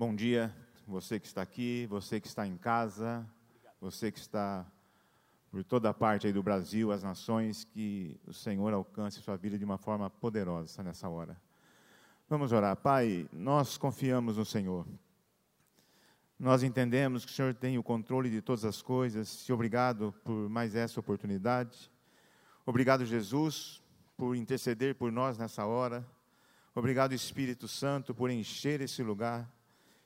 Bom dia, você que está aqui, você que está em casa, você que está por toda parte aí do Brasil, as nações, que o Senhor alcance sua vida de uma forma poderosa nessa hora. Vamos orar. Pai, nós confiamos no Senhor. Nós entendemos que o Senhor tem o controle de todas as coisas. E obrigado por mais essa oportunidade. Obrigado, Jesus, por interceder por nós nessa hora. Obrigado, Espírito Santo, por encher esse lugar.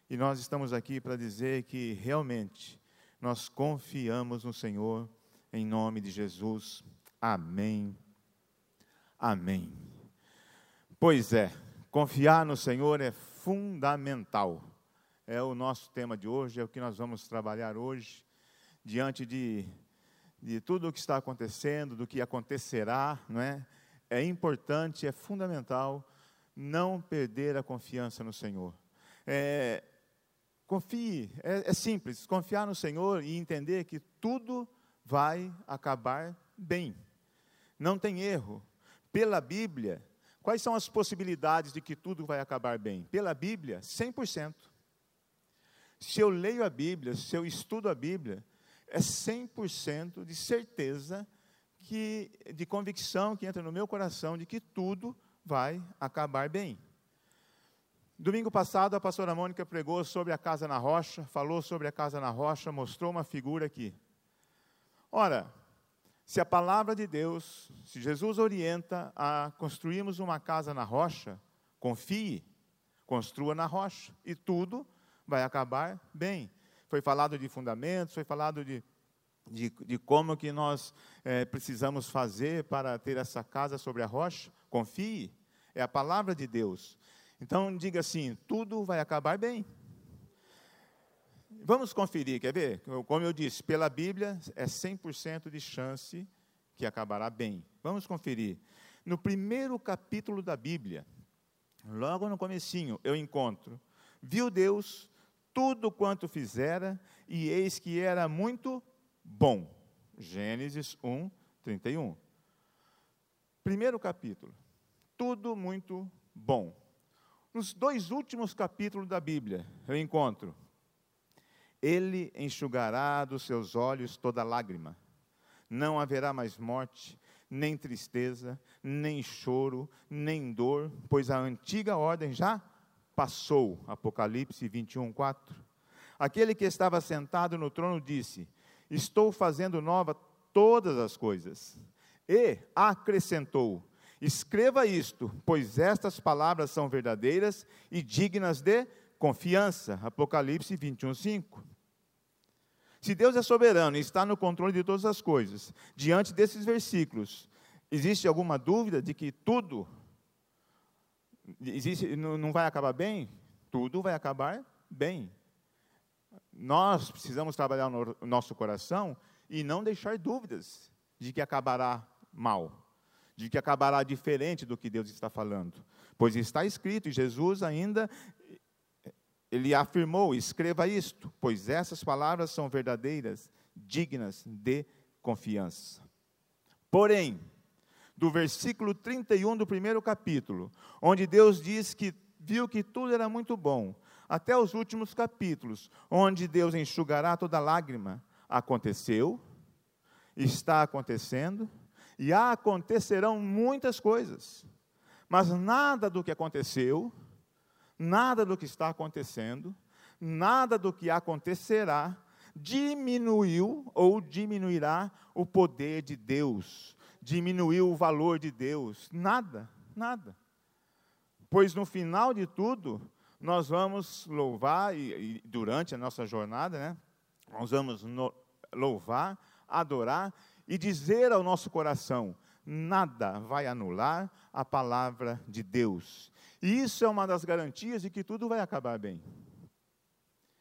E nós estamos aqui para dizer que realmente nós confiamos no Senhor, em nome de Jesus. Amém. Amém. Pois é, confiar no Senhor é fundamental é o nosso tema de hoje, é o que nós vamos trabalhar hoje, diante de, de tudo o que está acontecendo, do que acontecerá, não é? É importante, é fundamental não perder a confiança no Senhor. É, confie, é, é simples, confiar no Senhor e entender que tudo vai acabar bem. Não tem erro. Pela Bíblia, quais são as possibilidades de que tudo vai acabar bem? Pela Bíblia, 100%. Se eu leio a Bíblia, se eu estudo a Bíblia, é 100% de certeza, que, de convicção que entra no meu coração de que tudo vai acabar bem. Domingo passado, a pastora Mônica pregou sobre a casa na rocha, falou sobre a casa na rocha, mostrou uma figura aqui. Ora, se a palavra de Deus, se Jesus orienta a construirmos uma casa na rocha, confie, construa na rocha, e tudo vai acabar bem. Foi falado de fundamentos, foi falado de, de, de como que nós é, precisamos fazer para ter essa casa sobre a rocha. Confie, é a palavra de Deus. Então diga assim: tudo vai acabar bem. Vamos conferir, quer ver? Como eu disse, pela Bíblia é 100% de chance que acabará bem. Vamos conferir. No primeiro capítulo da Bíblia, logo no comecinho, eu encontro, viu Deus tudo quanto fizera, e eis que era muito bom. Gênesis 1, 31. Primeiro capítulo. Tudo muito bom. Nos dois últimos capítulos da Bíblia, eu encontro. Ele enxugará dos seus olhos toda lágrima. Não haverá mais morte, nem tristeza, nem choro, nem dor, pois a antiga ordem já passou. Apocalipse 21, 4. Aquele que estava sentado no trono disse: Estou fazendo nova todas as coisas. E acrescentou: Escreva isto, pois estas palavras são verdadeiras e dignas de confiança. Apocalipse 21, 5. Se Deus é soberano e está no controle de todas as coisas, diante desses versículos, existe alguma dúvida de que tudo existe, não vai acabar bem? Tudo vai acabar bem. Nós precisamos trabalhar no nosso coração e não deixar dúvidas de que acabará mal, de que acabará diferente do que Deus está falando. Pois está escrito, e Jesus ainda ele afirmou: escreva isto, pois essas palavras são verdadeiras, dignas de confiança. Porém, do versículo 31 do primeiro capítulo, onde Deus diz que viu que tudo era muito bom, até os últimos capítulos, onde Deus enxugará toda lágrima, aconteceu, está acontecendo e acontecerão muitas coisas. Mas nada do que aconteceu, nada do que está acontecendo, nada do que acontecerá diminuiu ou diminuirá o poder de Deus, diminuiu o valor de Deus. Nada, nada. Pois no final de tudo, nós vamos louvar, e, e durante a nossa jornada, né, nós vamos no, louvar, adorar e dizer ao nosso coração: nada vai anular a palavra de Deus. E isso é uma das garantias de que tudo vai acabar bem.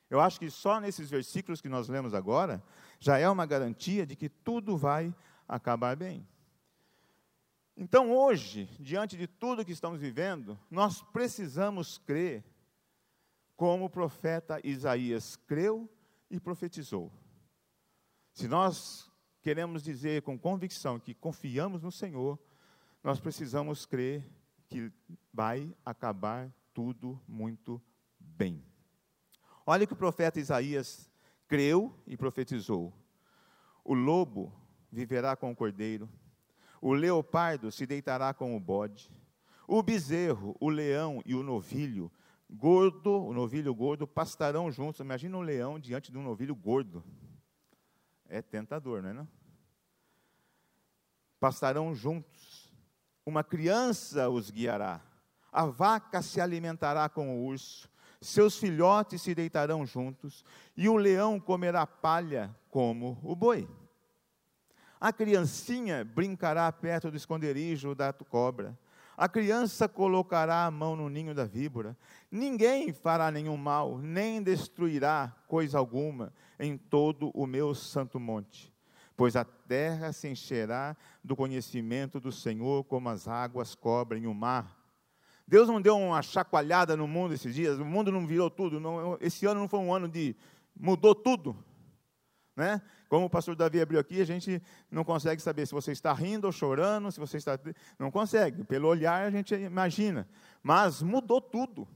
Eu acho que só nesses versículos que nós lemos agora, já é uma garantia de que tudo vai acabar bem. Então, hoje, diante de tudo que estamos vivendo, nós precisamos crer como o profeta Isaías creu e profetizou. Se nós queremos dizer com convicção que confiamos no Senhor, nós precisamos crer que vai acabar tudo muito bem. Olha que o profeta Isaías creu e profetizou: o lobo viverá com o cordeiro, o leopardo se deitará com o bode, o bezerro, o leão e o novilho gordo, o novilho gordo pastarão juntos. Imagina um leão diante de um novilho gordo. É tentador, não é não? Juntos. Uma criança os guiará. A vaca se alimentará com o urso. Seus filhotes se deitarão juntos, e o leão comerá palha como o boi. A criancinha brincará perto do esconderijo da cobra. A criança colocará a mão no ninho da víbora. Ninguém fará nenhum mal, nem destruirá coisa alguma em todo o meu santo monte. Pois a terra se encherá do conhecimento do Senhor, como as águas cobrem o mar. Deus não deu uma chacoalhada no mundo esses dias, o mundo não virou tudo. Não, esse ano não foi um ano de. mudou tudo. Né? Como o pastor Davi abriu aqui, a gente não consegue saber se você está rindo ou chorando, se você está. Não consegue. Pelo olhar a gente imagina. Mas mudou tudo.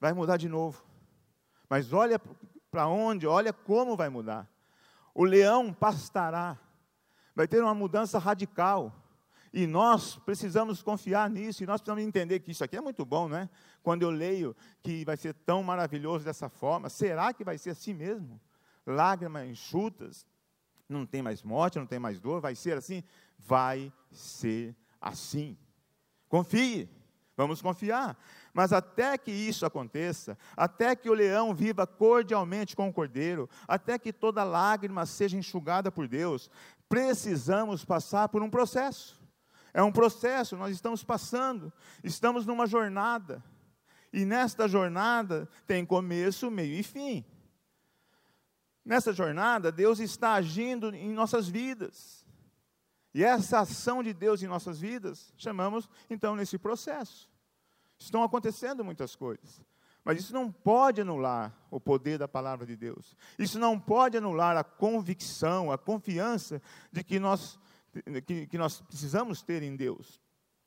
Vai mudar de novo. Mas olha para onde, olha como vai mudar. O leão pastará. Vai ter uma mudança radical. E nós precisamos confiar nisso, e nós precisamos entender que isso aqui é muito bom, né? Quando eu leio que vai ser tão maravilhoso dessa forma, será que vai ser assim mesmo? Lágrimas enxutas, não tem mais morte, não tem mais dor, vai ser assim? Vai ser assim. Confie, vamos confiar. Mas até que isso aconteça, até que o leão viva cordialmente com o cordeiro, até que toda lágrima seja enxugada por Deus, precisamos passar por um processo. É um processo, nós estamos passando, estamos numa jornada. E nesta jornada tem começo, meio e fim. Nessa jornada, Deus está agindo em nossas vidas. E essa ação de Deus em nossas vidas, chamamos então nesse processo. Estão acontecendo muitas coisas. Mas isso não pode anular o poder da palavra de Deus. Isso não pode anular a convicção, a confiança de que nós que, que nós precisamos ter em Deus.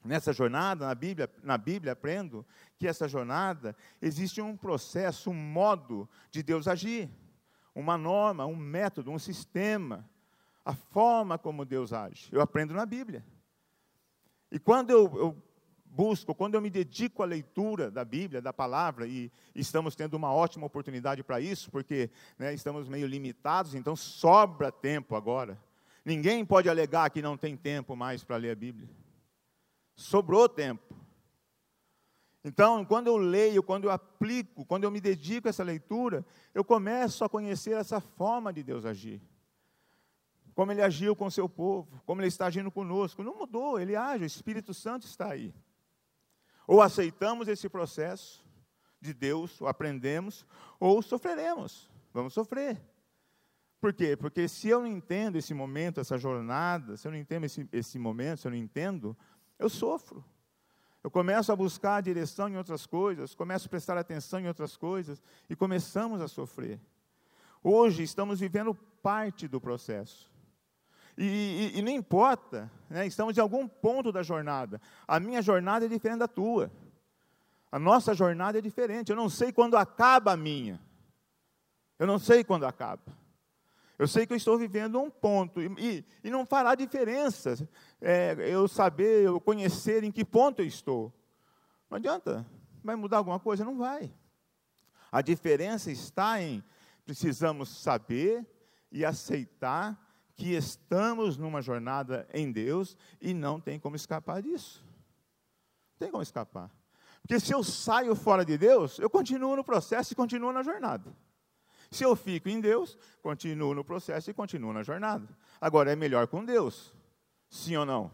Nessa jornada, na Bíblia, na Bíblia, aprendo que essa jornada existe um processo, um modo de Deus agir, uma norma, um método, um sistema, a forma como Deus age. Eu aprendo na Bíblia. E quando eu, eu busco, quando eu me dedico à leitura da Bíblia, da palavra, e estamos tendo uma ótima oportunidade para isso, porque né, estamos meio limitados, então sobra tempo agora. Ninguém pode alegar que não tem tempo mais para ler a Bíblia. Sobrou tempo. Então, quando eu leio, quando eu aplico, quando eu me dedico a essa leitura, eu começo a conhecer essa forma de Deus agir. Como ele agiu com o seu povo, como ele está agindo conosco. Não mudou, ele age, o Espírito Santo está aí. Ou aceitamos esse processo de Deus, ou aprendemos, ou sofreremos. Vamos sofrer. Por quê? Porque se eu não entendo esse momento, essa jornada, se eu não entendo esse, esse momento, se eu não entendo, eu sofro. Eu começo a buscar a direção em outras coisas, começo a prestar atenção em outras coisas e começamos a sofrer. Hoje estamos vivendo parte do processo. E, e, e não importa, né, estamos em algum ponto da jornada. A minha jornada é diferente da tua. A nossa jornada é diferente. Eu não sei quando acaba a minha. Eu não sei quando acaba. Eu sei que eu estou vivendo um ponto, e, e, não fará diferença é, eu saber, eu conhecer em que ponto eu estou. Não adianta, vai mudar alguma coisa? Não vai. A diferença está em precisamos saber e aceitar que estamos numa jornada em Deus e não tem como escapar disso. Não tem como escapar. Porque se eu saio fora de Deus, eu continuo no processo e continuo na jornada. Se eu fico em Deus, continuo no processo e continuo na jornada. Agora, é melhor com Deus? Sim ou não?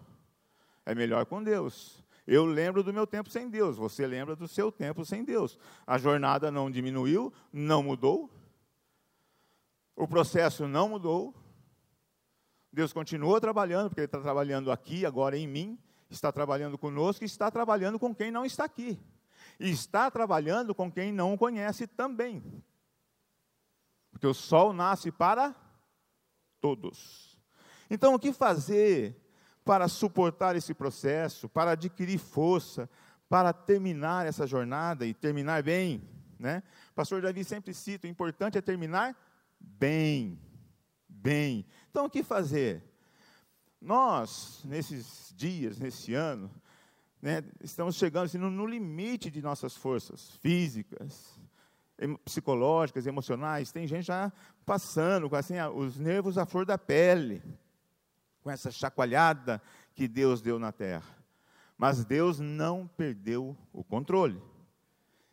É melhor com Deus. Eu lembro do meu tempo sem Deus, você lembra do seu tempo sem Deus. A jornada não diminuiu, não mudou. O processo não mudou. Deus continua trabalhando, porque Ele está trabalhando aqui, agora em mim, está trabalhando conosco está trabalhando com quem não está aqui. E está trabalhando com quem não o conhece também. Porque o sol nasce para todos. Então, o que fazer para suportar esse processo, para adquirir força, para terminar essa jornada e terminar bem? Né? O pastor Davi sempre cita: o importante é terminar bem. Bem. Então, o que fazer? Nós, nesses dias, nesse ano, né, estamos chegando assim, no, no limite de nossas forças físicas, psicológicas, emocionais. Tem gente já passando com assim, os nervos à flor da pele, com essa chacoalhada que Deus deu na terra. Mas Deus não perdeu o controle.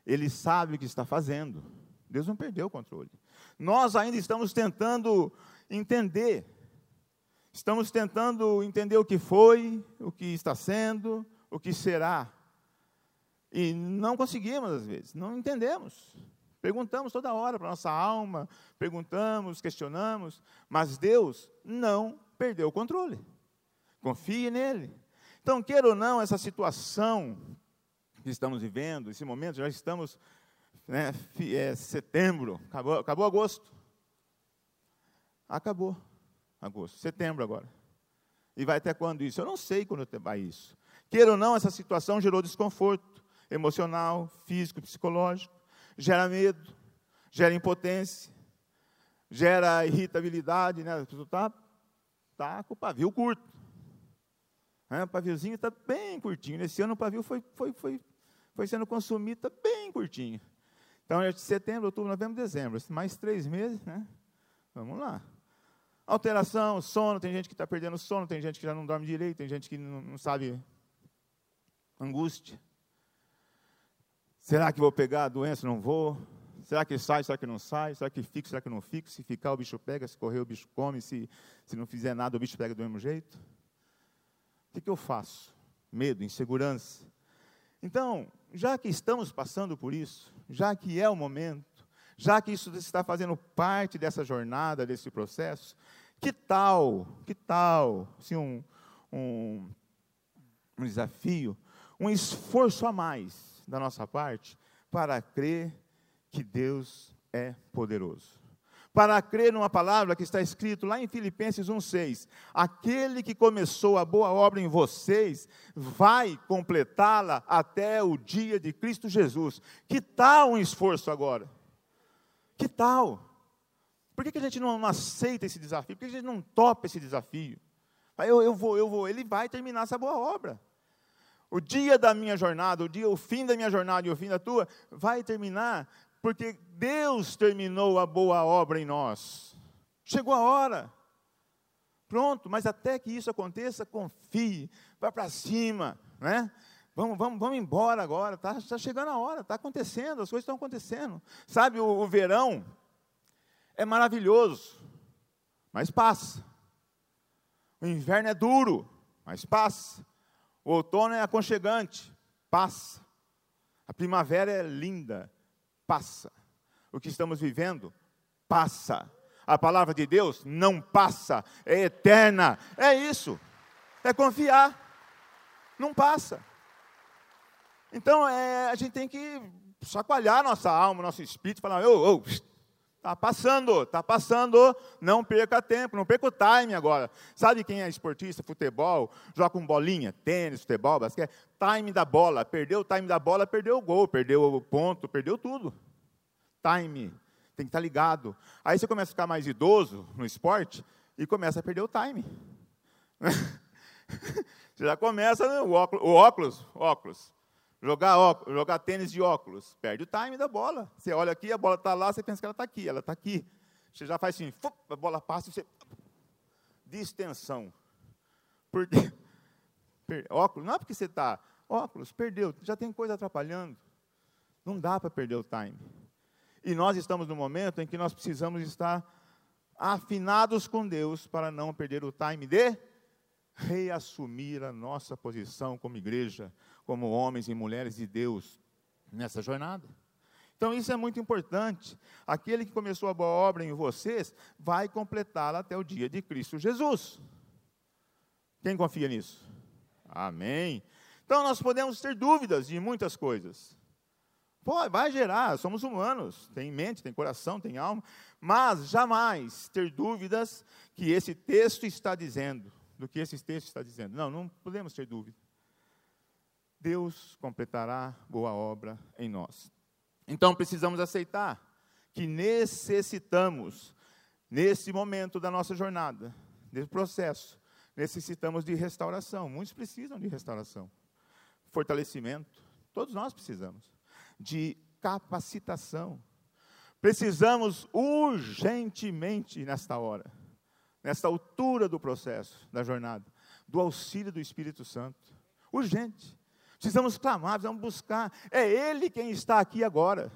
Ele sabe o que está fazendo. Deus não perdeu o controle. Nós ainda estamos tentando entender. Estamos tentando entender o que foi, o que está sendo, o que será. E não conseguimos, às vezes, não entendemos. Perguntamos toda hora para nossa alma, perguntamos, questionamos, mas Deus não perdeu o controle. Confie nele. Então, queira ou não, essa situação que estamos vivendo, esse momento, já estamos, né, é, setembro, acabou, acabou agosto. Acabou agosto, setembro agora. E vai até quando isso? Eu não sei quando vai isso. Queira ou não, essa situação gerou desconforto emocional, físico, psicológico gera medo, gera impotência, gera irritabilidade, né? A pessoa está tá com o pavio curto. É, o paviozinho está bem curtinho. Nesse ano o pavio foi, foi, foi, foi sendo consumido, está bem curtinho. Então, é de setembro, outubro, novembro, dezembro. Mais três meses, né? Vamos lá. Alteração, sono, tem gente que está perdendo sono, tem gente que já não dorme direito, tem gente que não, não sabe. Angústia. Será que vou pegar a doença? Não vou. Será que sai? Será que não sai? Será que fica? Será que não fica? Se ficar, o bicho pega. Se correr, o bicho come. Se, se não fizer nada, o bicho pega do mesmo jeito. O que, que eu faço? Medo, insegurança. Então, já que estamos passando por isso, já que é o momento, já que isso está fazendo parte dessa jornada, desse processo, que tal, que tal, assim, um, um, um desafio, um esforço a mais da nossa parte para crer que Deus é poderoso. Para crer numa palavra que está escrito lá em Filipenses 1,6: aquele que começou a boa obra em vocês vai completá-la até o dia de Cristo Jesus. Que tal um esforço agora? Que tal? Por que, que a gente não, não aceita esse desafio? Por que a gente não topa esse desafio? Eu, eu vou, eu vou, ele vai terminar essa boa obra. O dia da minha jornada, o dia, o fim da minha jornada e o fim da tua, vai terminar porque Deus terminou a boa obra em nós. Chegou a hora. Pronto, mas até que isso aconteça, confie, vá para cima, né? Vamos, vamos, vamos embora agora, está tá chegando a hora, está acontecendo, as coisas estão acontecendo. Sabe, o, o verão é maravilhoso, mas passa. O inverno é duro, mas passa. O outono é aconchegante, passa. A primavera é linda, passa. O que estamos vivendo, passa. A palavra de Deus não passa, é eterna. É isso. É confiar. Não passa. Então, é, a gente tem que chacoalhar nossa alma, nosso espírito, falar: ô, ô, Está passando, está passando, não perca tempo, não perca o time agora. Sabe quem é esportista, futebol, joga com bolinha, tênis, futebol, basquete? Time da bola, perdeu o time da bola, perdeu o gol, perdeu o ponto, perdeu tudo. Time, tem que estar tá ligado. Aí você começa a ficar mais idoso no esporte e começa a perder o time. você já começa né, o óculos, o óculos, óculos. Jogar, óculos, jogar tênis de óculos, perde o time da bola. Você olha aqui, a bola está lá, você pensa que ela está aqui, ela está aqui. Você já faz assim, a bola passa e você. Distensão. Porque. Óculos, não é porque você está. Óculos, perdeu, já tem coisa atrapalhando. Não dá para perder o time. E nós estamos no momento em que nós precisamos estar afinados com Deus para não perder o time de reassumir a nossa posição como igreja, como homens e mulheres de Deus nessa jornada. Então isso é muito importante. Aquele que começou a boa obra em vocês vai completá-la até o dia de Cristo Jesus. Quem confia nisso? Amém. Então nós podemos ter dúvidas de muitas coisas. Pô, vai gerar, somos humanos, tem mente, tem coração, tem alma, mas jamais ter dúvidas que esse texto está dizendo do que esse texto está dizendo. Não, não podemos ter dúvida. Deus completará boa obra em nós. Então precisamos aceitar que necessitamos, nesse momento da nossa jornada, nesse processo, necessitamos de restauração. Muitos precisam de restauração, fortalecimento. Todos nós precisamos de capacitação. Precisamos urgentemente nesta hora, nesta altura do processo, da jornada, do auxílio do Espírito Santo. Urgente. Precisamos clamar, precisamos buscar. É Ele quem está aqui agora.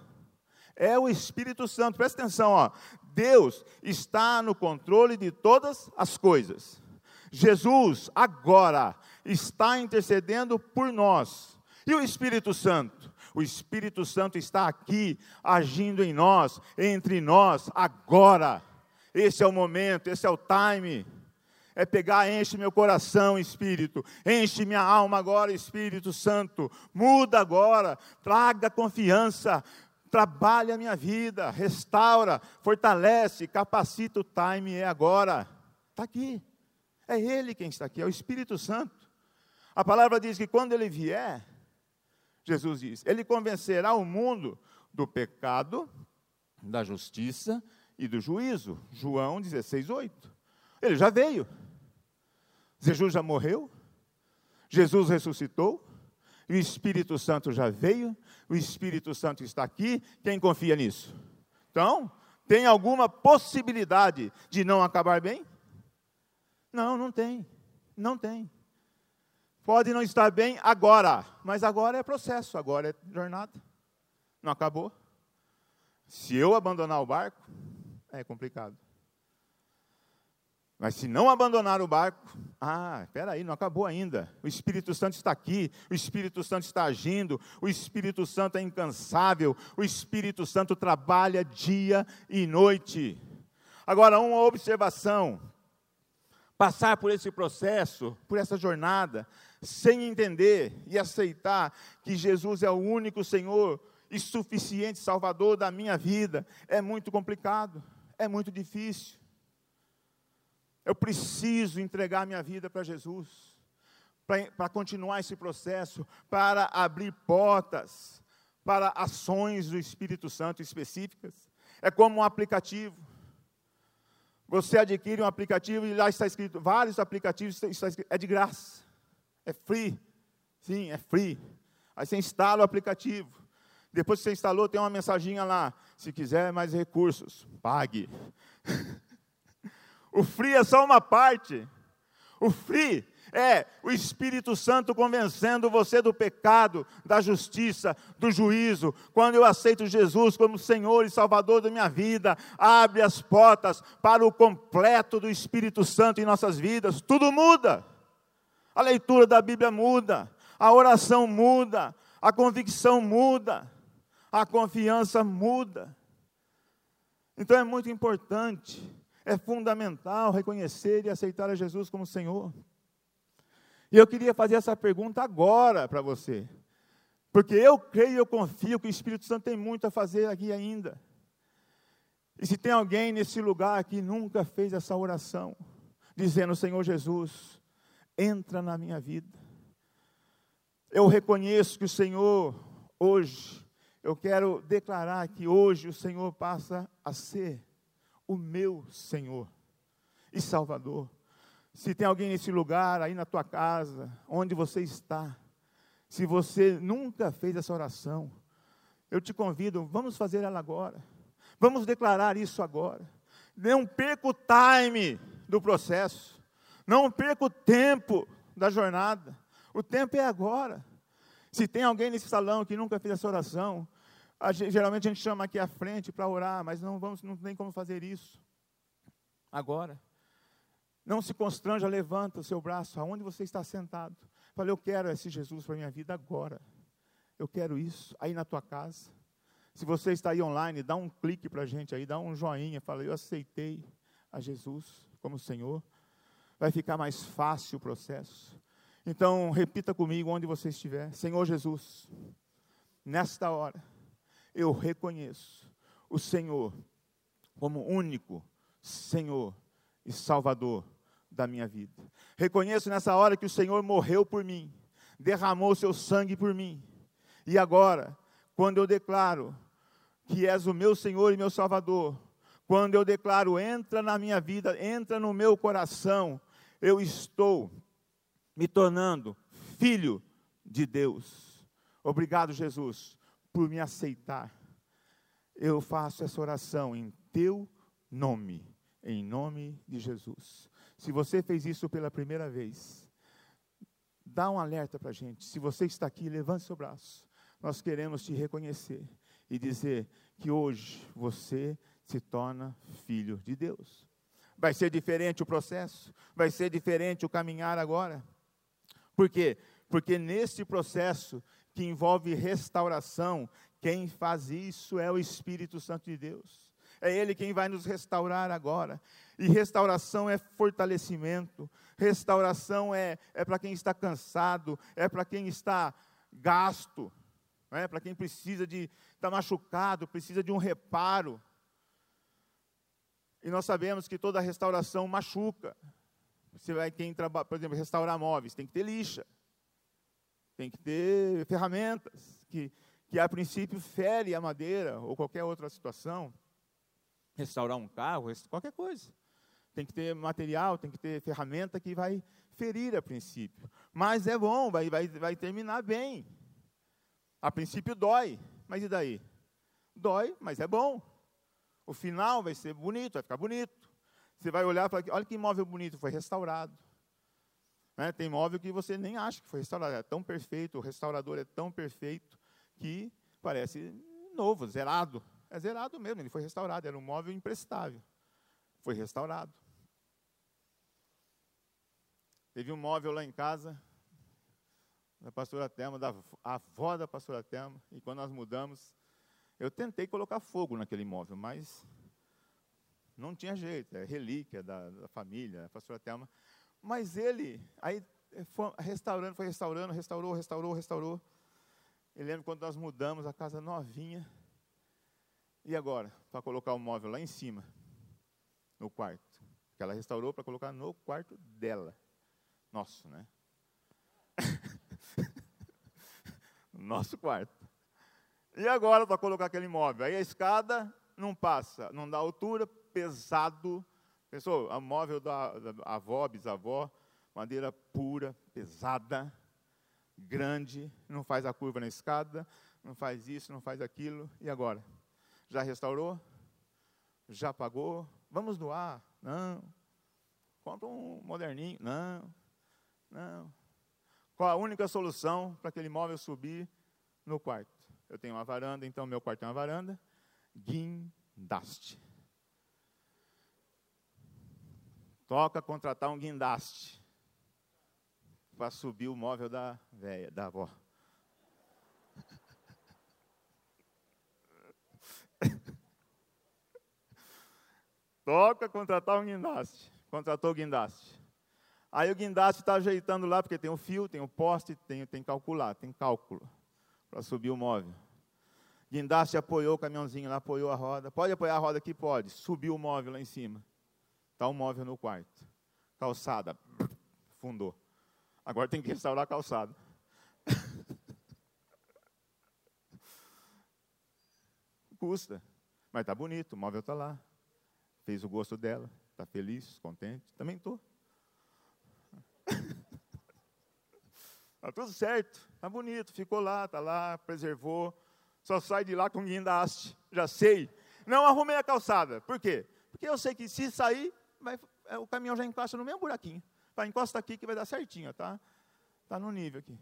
É o Espírito Santo. Presta atenção, ó. Deus está no controle de todas as coisas. Jesus agora está intercedendo por nós. E o Espírito Santo? O Espírito Santo está aqui, agindo em nós, entre nós, agora. Esse é o momento, esse é o time é pegar, enche meu coração, Espírito, enche minha alma agora, Espírito Santo, muda agora, traga confiança, trabalha a minha vida, restaura, fortalece, capacita, o time é agora, está aqui, é Ele quem está aqui, é o Espírito Santo. A palavra diz que quando Ele vier, Jesus diz, Ele convencerá o mundo do pecado, da justiça e do juízo. João 16, 8. Ele já veio. Jesus já morreu, Jesus ressuscitou, o Espírito Santo já veio, o Espírito Santo está aqui. Quem confia nisso? Então, tem alguma possibilidade de não acabar bem? Não, não tem. Não tem. Pode não estar bem agora, mas agora é processo, agora é jornada. Não acabou. Se eu abandonar o barco, é complicado. Mas se não abandonar o barco, ah, espera aí, não acabou ainda. O Espírito Santo está aqui, o Espírito Santo está agindo, o Espírito Santo é incansável, o Espírito Santo trabalha dia e noite. Agora, uma observação: passar por esse processo, por essa jornada, sem entender e aceitar que Jesus é o único Senhor e suficiente Salvador da minha vida, é muito complicado, é muito difícil. Eu preciso entregar minha vida para Jesus, para continuar esse processo, para abrir portas para ações do Espírito Santo específicas. É como um aplicativo. Você adquire um aplicativo e lá está escrito, vários aplicativos, está escrito, é de graça, é free. Sim, é free. Aí você instala o aplicativo. Depois que você instalou, tem uma mensaginha lá. Se quiser mais recursos, pague. O free é só uma parte. O free é o Espírito Santo convencendo você do pecado, da justiça, do juízo. Quando eu aceito Jesus como Senhor e Salvador da minha vida, abre as portas para o completo do Espírito Santo em nossas vidas. Tudo muda. A leitura da Bíblia muda, a oração muda, a convicção muda, a confiança muda. Então é muito importante é fundamental reconhecer e aceitar a Jesus como Senhor. E eu queria fazer essa pergunta agora para você. Porque eu creio e eu confio que o Espírito Santo tem muito a fazer aqui ainda. E se tem alguém nesse lugar que nunca fez essa oração, dizendo: Senhor Jesus, entra na minha vida. Eu reconheço que o Senhor, hoje, eu quero declarar que hoje o Senhor passa a ser o meu Senhor e Salvador. Se tem alguém nesse lugar, aí na tua casa, onde você está, se você nunca fez essa oração, eu te convido, vamos fazer ela agora. Vamos declarar isso agora. Não perca o time do processo. Não perca o tempo da jornada. O tempo é agora. Se tem alguém nesse salão que nunca fez essa oração, a gente, geralmente a gente chama aqui à frente para orar, mas não vamos, não tem como fazer isso agora. Não se constranja, levanta o seu braço, aonde você está sentado. Fala, eu quero esse Jesus para a minha vida agora. Eu quero isso aí na tua casa. Se você está aí online, dá um clique para a gente aí, dá um joinha, fala, eu aceitei a Jesus como Senhor. Vai ficar mais fácil o processo. Então, repita comigo onde você estiver. Senhor Jesus, nesta hora, eu reconheço o Senhor como único Senhor e Salvador da minha vida. Reconheço nessa hora que o Senhor morreu por mim, derramou seu sangue por mim. E agora, quando eu declaro que és o meu Senhor e meu Salvador, quando eu declaro, entra na minha vida, entra no meu coração, eu estou me tornando filho de Deus. Obrigado, Jesus, por me aceitar. Eu faço essa oração em teu nome, em nome de Jesus. Se você fez isso pela primeira vez, dá um alerta para a gente. Se você está aqui, levante seu braço. Nós queremos te reconhecer e dizer que hoje você se torna filho de Deus. Vai ser diferente o processo, vai ser diferente o caminhar agora. Por quê? Porque nesse processo que envolve restauração, quem faz isso é o Espírito Santo de Deus. É Ele quem vai nos restaurar agora. E restauração é fortalecimento, restauração é, é para quem está cansado, é para quem está gasto, é para quem precisa de está machucado, precisa de um reparo. E nós sabemos que toda restauração machuca. Você vai quem trabalha, por exemplo, restaurar móveis, tem que ter lixa. Tem que ter ferramentas que, que a princípio fere a madeira ou qualquer outra situação. Restaurar um carro, qualquer coisa. Tem que ter material, tem que ter ferramenta que vai ferir a princípio. Mas é bom, vai, vai, vai terminar bem. A princípio dói, mas e daí? Dói, mas é bom. O final vai ser bonito, vai ficar bonito. Você vai olhar e falar, olha que imóvel bonito, foi restaurado. Né? Tem imóvel que você nem acha que foi restaurado, é tão perfeito, o restaurador é tão perfeito que parece novo, zerado. É zerado mesmo, ele foi restaurado, era um móvel imprestável. Foi restaurado. Teve um móvel lá em casa, da pastora Telma, da avó da pastora Telma, e quando nós mudamos, eu tentei colocar fogo naquele imóvel, mas não tinha jeito, é relíquia da, da família, a pastora Telma. Mas ele, aí foi restaurando, foi restaurando, restaurou, restaurou, restaurou. Eu lembro quando nós mudamos a casa novinha. E agora? Para colocar o móvel lá em cima, no quarto. Que ela restaurou para colocar no quarto dela. Nosso, né? Nosso quarto. E agora para colocar aquele móvel? Aí a escada não passa, não dá altura, pesado. Pensou? A móvel da, da avó, bisavó, madeira pura, pesada, grande, não faz a curva na escada, não faz isso, não faz aquilo. E agora? Já restaurou? Já pagou? Vamos doar? Não. Compra um moderninho? Não. Não. Qual a única solução para aquele móvel subir no quarto? Eu tenho uma varanda, então meu quarto é uma varanda. Guindaste. Toca contratar um guindaste para subir o móvel da velha, da avó. Toca contratar um guindaste. Contratou o guindaste. Aí o guindaste está ajeitando lá, porque tem o fio, tem o poste, tem, tem calcular, tem cálculo para subir o móvel. Guindaste apoiou o caminhãozinho lá, apoiou a roda. Pode apoiar a roda aqui? Pode. Subiu o móvel lá em cima. Está o móvel no quarto. Calçada, fundou. Agora tem que restaurar a calçada. Custa. Mas está bonito, o móvel está lá. Fez o gosto dela. Está feliz, contente. Também estou. Está tudo certo. Está bonito. Ficou lá, está lá, preservou. Só sai de lá com guindaste. Já sei. Não arrumei a calçada. Por quê? Porque eu sei que se sair, vai, é, o caminhão já encosta no mesmo buraquinho. Tá, encosta aqui que vai dar certinho, tá? Tá no nível aqui.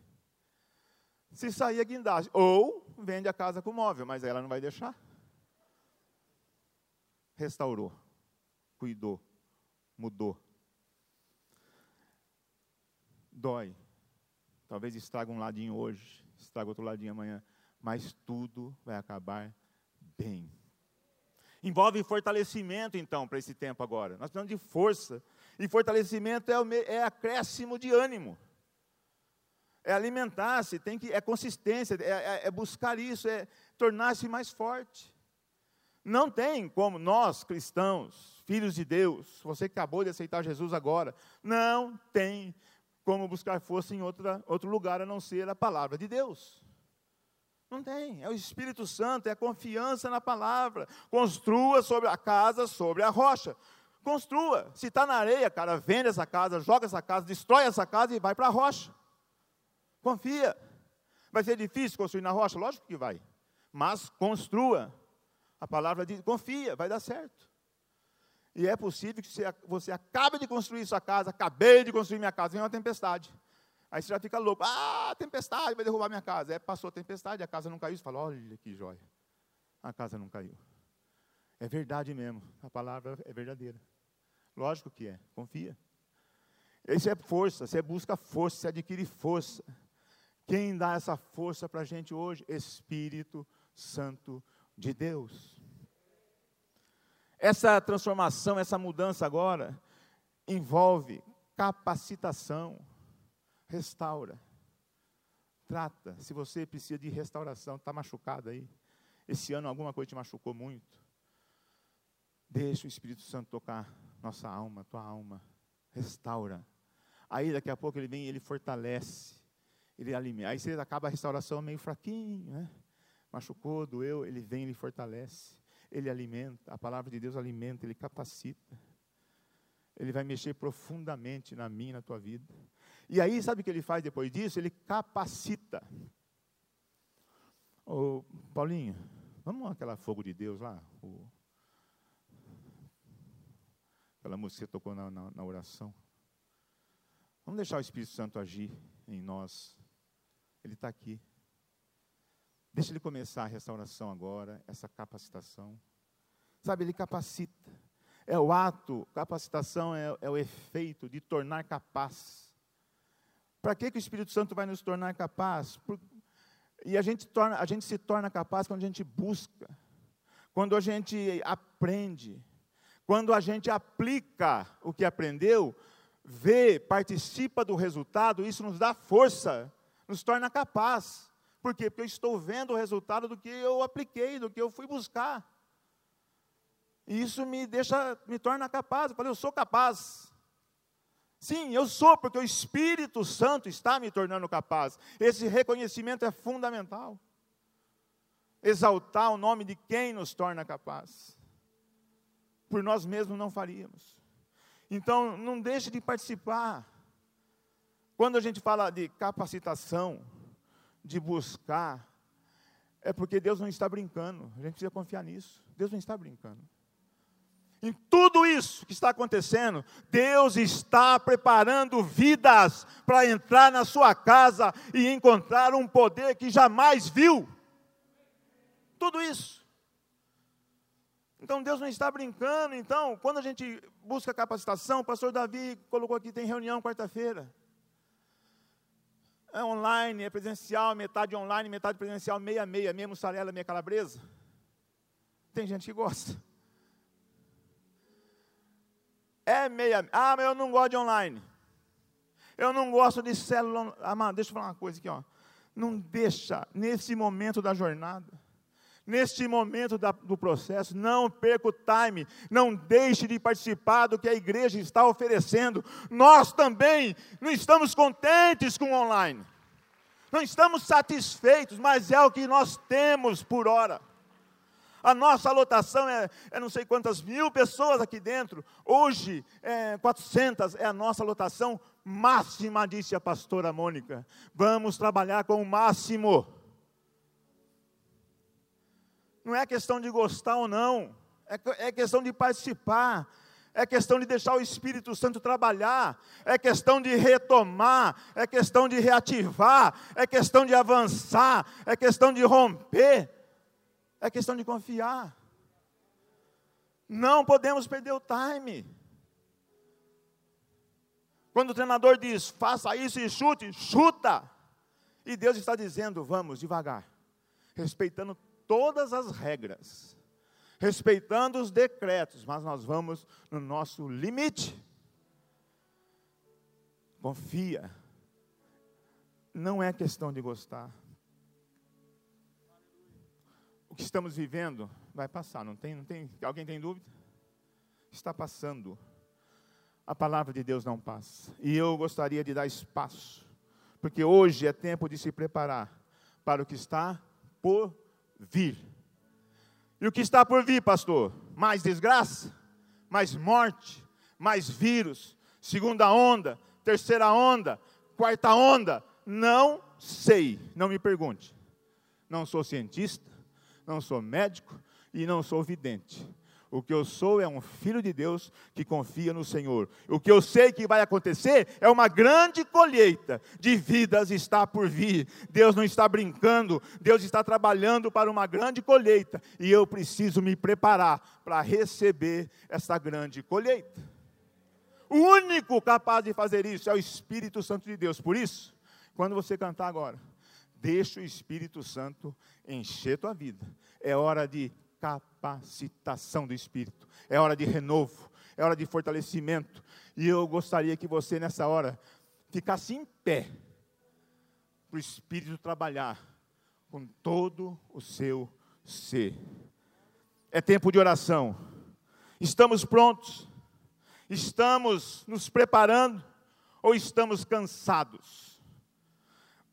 Se sair a guindagem. Ou vende a casa com móvel, mas ela não vai deixar. Restaurou, cuidou, mudou. Dói. Talvez estraga um ladinho hoje, estraga outro ladinho amanhã, mas tudo vai acabar bem. Envolve fortalecimento, então, para esse tempo agora. Nós precisamos de força. E fortalecimento é, o, é acréscimo de ânimo. É alimentar-se, tem que, é consistência, é, é, é buscar isso, é tornar-se mais forte. Não tem como nós, cristãos, filhos de Deus, você que acabou de aceitar Jesus agora, não tem como buscar força em outra, outro lugar a não ser a palavra de Deus. Não tem. É o Espírito Santo, é a confiança na palavra. Construa sobre a casa, sobre a rocha. Construa. Se está na areia, cara, vende essa casa, joga essa casa, destrói essa casa e vai para a rocha. Confia. Vai ser difícil construir na rocha? Lógico que vai. Mas construa. A palavra diz: confia, vai dar certo. E é possível que você, você acabe de construir sua casa, acabei de construir minha casa, vem uma tempestade. Aí você já fica louco. Ah, tempestade, vai derrubar minha casa. É, passou a tempestade, a casa não caiu. Você fala, olha que joia. A casa não caiu. É verdade mesmo. A palavra é verdadeira. Lógico que é. Confia. Isso é força. Você busca força, você adquire força. Quem dá essa força para a gente hoje? Espírito Santo de Deus. Essa transformação, essa mudança agora, envolve capacitação restaura. Trata. Se você precisa de restauração, está machucado aí. Esse ano alguma coisa te machucou muito. Deixa o Espírito Santo tocar nossa alma, tua alma. Restaura. Aí daqui a pouco ele vem e ele fortalece. Ele alimenta. Aí você acaba a restauração meio fraquinho, né? Machucou, doeu, ele vem, ele fortalece. Ele alimenta. A palavra de Deus alimenta, ele capacita. Ele vai mexer profundamente na minha, na tua vida. E aí, sabe o que ele faz depois disso? Ele capacita. Ô, Paulinho, vamos aquela fogo de Deus lá? O, aquela música que tocou na, na, na oração. Vamos deixar o Espírito Santo agir em nós. Ele está aqui. Deixa ele começar a restauração agora, essa capacitação. Sabe, ele capacita. É o ato, capacitação é, é o efeito de tornar capaz. Para que, que o Espírito Santo vai nos tornar capaz? Por, e a gente, torna, a gente se torna capaz quando a gente busca, quando a gente aprende, quando a gente aplica o que aprendeu, vê, participa do resultado, isso nos dá força, nos torna capaz. Por quê? Porque eu estou vendo o resultado do que eu apliquei, do que eu fui buscar. E isso me deixa, me torna capaz. Eu falei, eu sou capaz. Sim, eu sou, porque o Espírito Santo está me tornando capaz. Esse reconhecimento é fundamental. Exaltar o nome de quem nos torna capaz. Por nós mesmos não faríamos. Então, não deixe de participar. Quando a gente fala de capacitação, de buscar, é porque Deus não está brincando. A gente precisa confiar nisso. Deus não está brincando. Em tudo isso que está acontecendo, Deus está preparando vidas para entrar na sua casa e encontrar um poder que jamais viu. Tudo isso. Então Deus não está brincando. Então, quando a gente busca capacitação, o pastor Davi colocou aqui: tem reunião quarta-feira. É online, é presencial, metade online, metade presencial, meia, meia, meia mussarela, meia calabresa. Tem gente que gosta. É meia. Ah, mas eu não gosto de online. Eu não gosto de célula. Amado, deixa eu falar uma coisa aqui, ó. Não deixa, nesse momento da jornada, neste momento da, do processo, não perca o time, não deixe de participar do que a igreja está oferecendo. Nós também não estamos contentes com o online, não estamos satisfeitos, mas é o que nós temos por hora. A nossa lotação é, é, não sei quantas mil pessoas aqui dentro. Hoje, é 400 é a nossa lotação máxima, disse a pastora Mônica. Vamos trabalhar com o máximo. Não é questão de gostar ou não, é, é questão de participar, é questão de deixar o Espírito Santo trabalhar, é questão de retomar, é questão de reativar, é questão de avançar, é questão de romper. É questão de confiar. Não podemos perder o time. Quando o treinador diz, faça isso e chute, chuta. E Deus está dizendo, vamos devagar, respeitando todas as regras, respeitando os decretos, mas nós vamos no nosso limite. Confia. Não é questão de gostar que estamos vivendo vai passar, não tem, não tem? Alguém tem dúvida? Está passando. A palavra de Deus não passa. E eu gostaria de dar espaço, porque hoje é tempo de se preparar para o que está por vir. E o que está por vir, pastor? Mais desgraça, mais morte, mais vírus, segunda onda, terceira onda, quarta onda, não sei, não me pergunte. Não sou cientista, não sou médico e não sou vidente. O que eu sou é um filho de Deus que confia no Senhor. O que eu sei que vai acontecer é uma grande colheita de vidas está por vir. Deus não está brincando, Deus está trabalhando para uma grande colheita e eu preciso me preparar para receber essa grande colheita. O único capaz de fazer isso é o Espírito Santo de Deus. Por isso, quando você cantar agora, deixa o Espírito Santo encher tua vida. É hora de capacitação do Espírito, é hora de renovo, é hora de fortalecimento. E eu gostaria que você, nessa hora, ficasse em pé, para o Espírito trabalhar com todo o seu ser. É tempo de oração. Estamos prontos? Estamos nos preparando? Ou estamos cansados?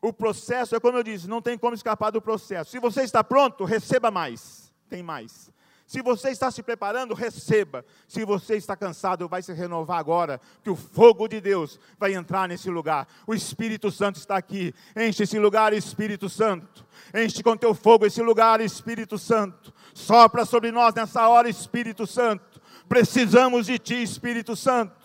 O processo é como eu disse, não tem como escapar do processo. Se você está pronto, receba mais tem mais. Se você está se preparando, receba. Se você está cansado, vai se renovar agora, que o fogo de Deus vai entrar nesse lugar. O Espírito Santo está aqui. Enche esse lugar, Espírito Santo. Enche com teu fogo esse lugar, Espírito Santo. Sopra sobre nós nessa hora, Espírito Santo. Precisamos de ti, Espírito Santo.